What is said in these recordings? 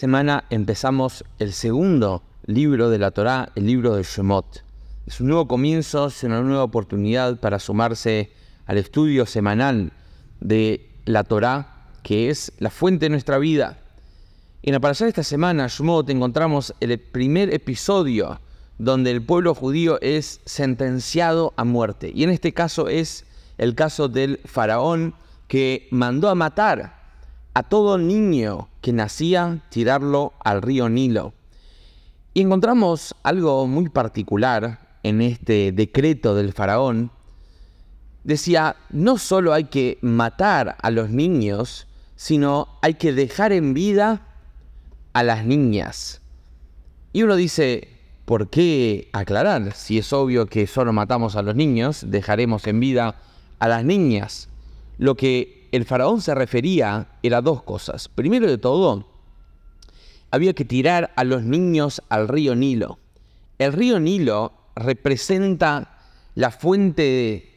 semana empezamos el segundo libro de la Torá, el libro de Shemot. Es un nuevo comienzo, es una nueva oportunidad para sumarse al estudio semanal de la Torá, que es la fuente de nuestra vida. En la parasha de esta semana, Shemot, encontramos el primer episodio donde el pueblo judío es sentenciado a muerte. Y en este caso es el caso del faraón que mandó a matar a todo niño que nacía, tirarlo al río Nilo. Y encontramos algo muy particular en este decreto del faraón. Decía, no solo hay que matar a los niños, sino hay que dejar en vida a las niñas. Y uno dice, ¿por qué aclarar? Si es obvio que solo matamos a los niños, dejaremos en vida a las niñas. Lo que el faraón se refería era dos cosas. Primero de todo, había que tirar a los niños al río Nilo. El río Nilo representa la fuente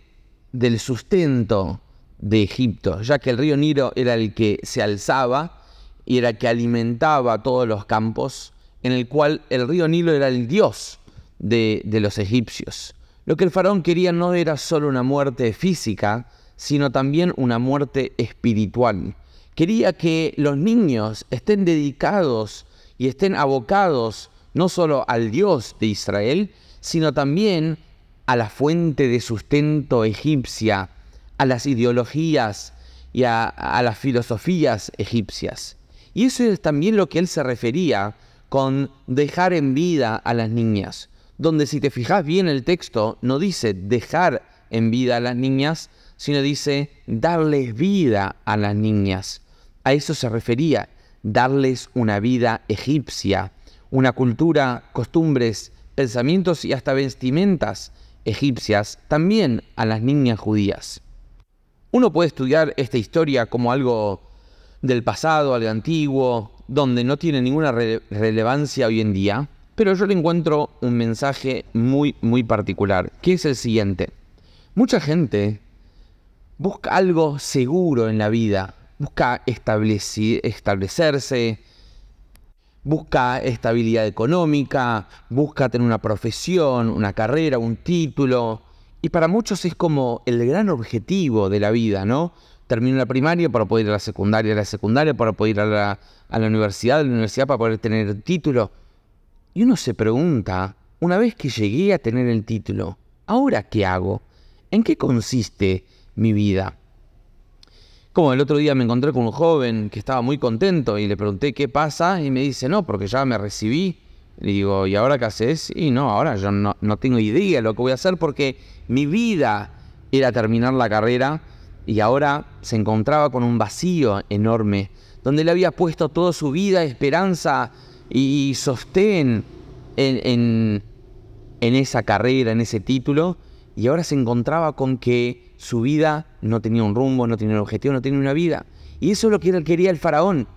del sustento de Egipto, ya que el río Nilo era el que se alzaba y era el que alimentaba todos los campos, en el cual el río Nilo era el dios de, de los egipcios. Lo que el faraón quería no era solo una muerte física, sino también una muerte espiritual. Quería que los niños estén dedicados y estén abocados no solo al Dios de Israel, sino también a la fuente de sustento egipcia, a las ideologías y a, las filosofías egipcias. Y eso es también lo que él se refería con dejar en vida a las niñas, donde si te fijas bien el texto no dice dejar en vida a las niñas, sino dice darles vida a las niñas. A eso se refería, darles una vida egipcia, una cultura, costumbres, pensamientos y hasta vestimentas egipcias también a las niñas judías. Uno puede estudiar esta historia como algo del pasado, algo antiguo, donde no tiene ninguna relevancia hoy en día, pero yo le encuentro un mensaje muy, muy particular, que es el siguiente. Mucha gente busca algo seguro en la vida, busca establecerse, busca estabilidad económica, busca tener una profesión, una carrera, un título. Y para muchos es como el gran objetivo de la vida, ¿no? Termino la primaria para poder ir a la secundaria, a la secundaria para poder ir a la, universidad, a la universidad para poder tener el título. Y uno se pregunta, una vez que llegué a tener el título, ¿ahora qué hago? ¿En qué consiste mi vida. Como el otro día me encontré con un joven que estaba muy contento y le pregunté qué pasa y me dice, no, porque ya me recibí. Le digo, ¿y ahora qué haces? Y no, ahora yo no, no tengo idea de lo que voy a hacer porque mi vida era terminar la carrera y ahora se encontraba con un vacío enorme, donde le había puesto toda su vida, esperanza y sostén en, en, en esa carrera, en ese título, y ahora se encontraba con que su vida no tenía un rumbo, no tenía un objetivo, no tenía una vida. Y eso es lo que quería el faraón.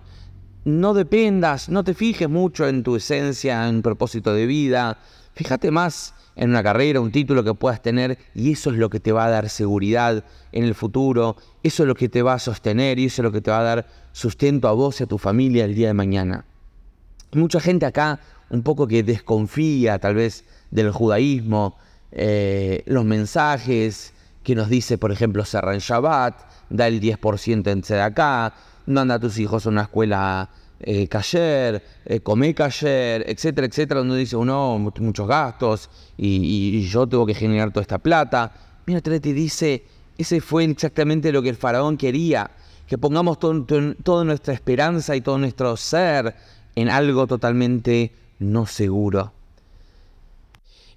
No dependas, no te fijes mucho en tu esencia, en propósito de vida. Fíjate más en una carrera, un título que puedas tener y eso es lo que te va a dar seguridad en el futuro, eso es lo que te va a sostener y eso es lo que te va a dar sustento a vos y a tu familia el día de mañana. mucha gente acá un poco que desconfía tal vez del judaísmo, eh, los mensajes que nos dice, por ejemplo, cerra en Shabbat, da el 10% en Tzedakah, manda a tus hijos a una escuela eh, eh come cayer, etcétera, etcétera, donde dice uno, muchos gastos y, yo tengo que generar toda esta plata. Mira, te dice, ese fue exactamente lo que el faraón quería, que pongamos toda nuestra esperanza y todo nuestro ser en algo totalmente no seguro.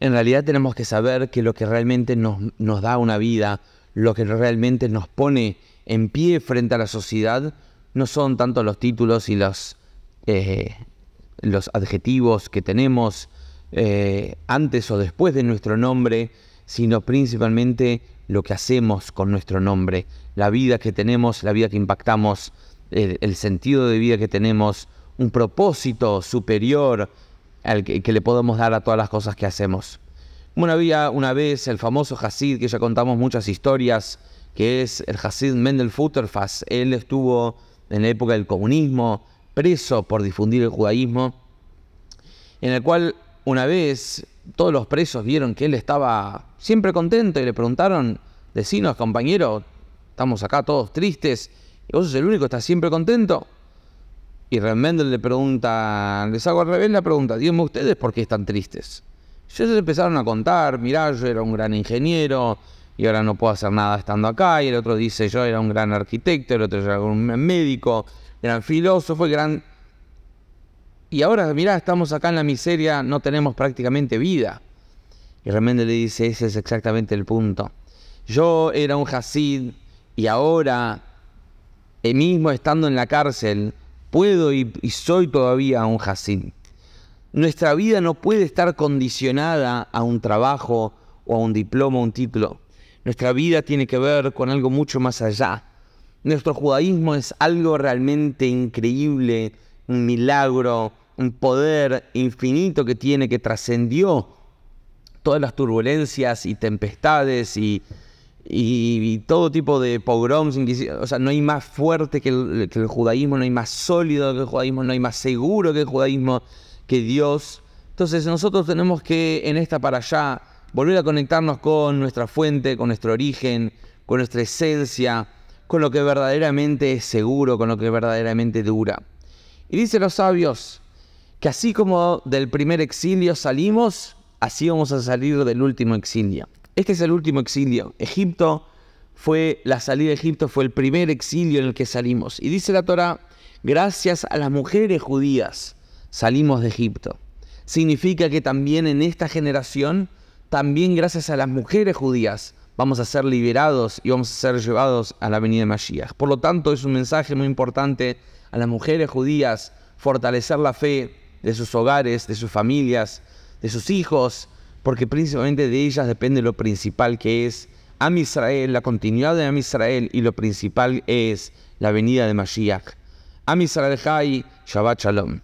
En realidad tenemos que saber que lo que realmente nos, nos da una vida, lo que realmente nos pone en pie frente a la sociedad, no son tanto los títulos y los, eh, los adjetivos que tenemos eh, antes o después de nuestro nombre, sino principalmente lo que hacemos con nuestro nombre, la vida que tenemos, la vida que impactamos, el, sentido de vida que tenemos, un propósito superior al que, le podemos dar a todas las cosas que hacemos. Bueno, había una vez el famoso Hasid, que ya contamos muchas historias, que es el Hasid Mendel Futterfass. Él estuvo en la época del comunismo preso por difundir el judaísmo, en el cual una vez todos los presos vieron que él estaba siempre contento y le preguntaron, decinos compañero, estamos acá todos tristes, y vos sos el único que está siempre contento. Y realmente le pregunta, les hago al revés la pregunta, díganme ustedes por qué están tristes. Ellos empezaron a contar, mirá, yo era un gran ingeniero y ahora no puedo hacer nada estando acá, y el otro dice, yo era un gran arquitecto, el otro era un médico, gran filósofo, gran... Y ahora, mirá, estamos acá en la miseria, no tenemos prácticamente vida. Y realmente le dice, ese es exactamente el punto. Yo era un Hasid y ahora, eh, mismo estando en la cárcel, puedo y, soy todavía un Hasid. Nuestra vida no puede estar condicionada a un trabajo o a un diploma o un título. Nuestra vida tiene que ver con algo mucho más allá. Nuestro judaísmo es algo realmente increíble, un milagro, un poder infinito que tiene, que trascendió todas las turbulencias y tempestades y, todo tipo de pogroms. O sea, no hay más fuerte que el, que el judaísmo, no hay más sólido que el judaísmo, no hay más seguro que el judaísmo que Dios. Entonces nosotros tenemos que en esta para allá volver a conectarnos con nuestra fuente, con nuestro origen, con nuestra esencia, con lo que verdaderamente es seguro, con lo que verdaderamente dura. Y dice los sabios que así como del primer exilio salimos, así vamos a salir del último exilio. Este es el último exilio. Egipto fue, la salida de Egipto fue el primer exilio en el que salimos. Y dice la Torah, gracias a las mujeres judías salimos de Egipto. Significa que también en esta generación, también gracias a las mujeres judías, vamos a ser liberados y vamos a ser llevados a la venida de Mashiach. Por lo tanto, es un mensaje muy importante a las mujeres judías, fortalecer la fe de sus hogares, de sus familias, de sus hijos, porque principalmente de ellas depende lo principal que es Am Israel, la continuidad de Am Israel, y lo principal es la venida de Mashiach. Am Israel Shabbat Shalom.